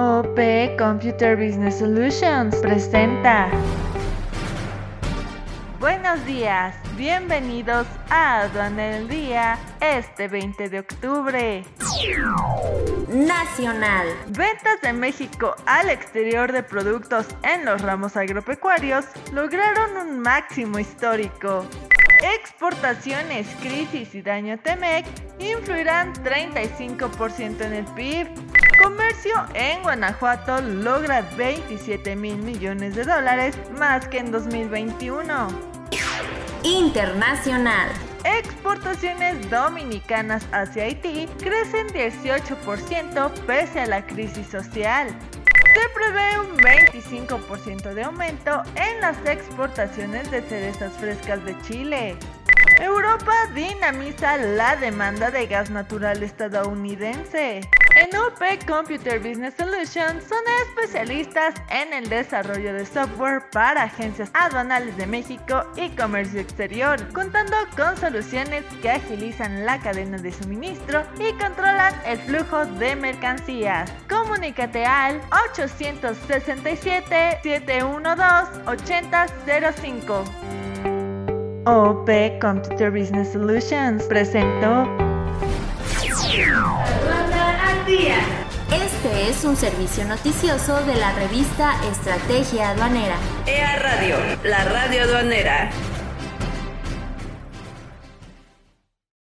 OP Computer Business Solutions presenta. Buenos días, bienvenidos a Aduana del Día este 20 de octubre. Nacional. Ventas de México al exterior de productos en los ramos agropecuarios lograron un máximo histórico. Exportaciones, crisis y daño a Temec influirán 35% en el PIB. Comercio en Guanajuato logra 27 mil millones de dólares más que en 2021. Internacional. Exportaciones dominicanas hacia Haití crecen 18% pese a la crisis social. Se prevé un 25% de aumento en las exportaciones de cerezas frescas de Chile. Europa dinamiza la demanda de gas natural estadounidense. En UP Computer Business Solutions son especialistas en el desarrollo de software para agencias aduanales de México y comercio exterior, contando con soluciones que agilizan la cadena de suministro y controlan el flujo de mercancías. Comunícate al 867 712 8005. OP Computer Business Solutions presentó Este es un servicio noticioso de la revista Estrategia Aduanera. EA Radio, la radio aduanera.